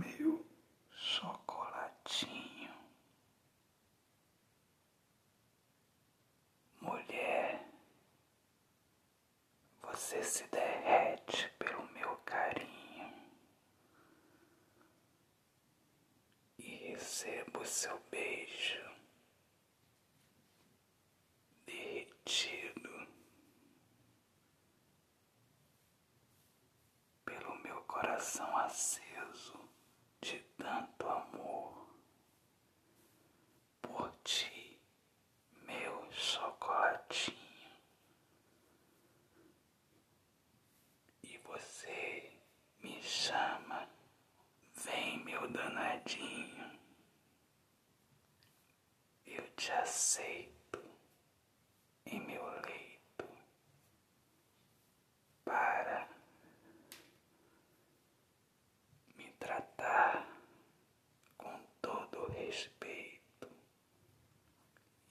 meu chocolatinho. Mulher, você se derrete pelo meu carinho e recebo seu beijo derretido pelo meu coração aceso de tanto amor por ti, meu chocolatinho. E você me chama, vem meu danadinho. Eu te aceito em meu leito para me tratar com todo respeito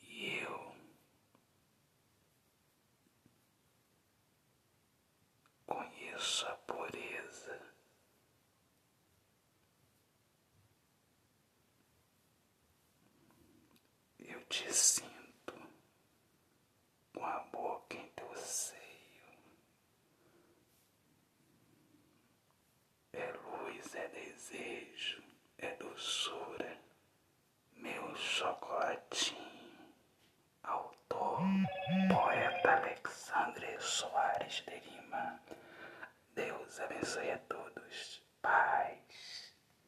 e eu conheço a pureza. Eu te sinto com a boca em teu seio. É luz, é desejo, é doçura, meu chocolatinho. Autor, poeta Alexandre Soares de Lima. seriously, it.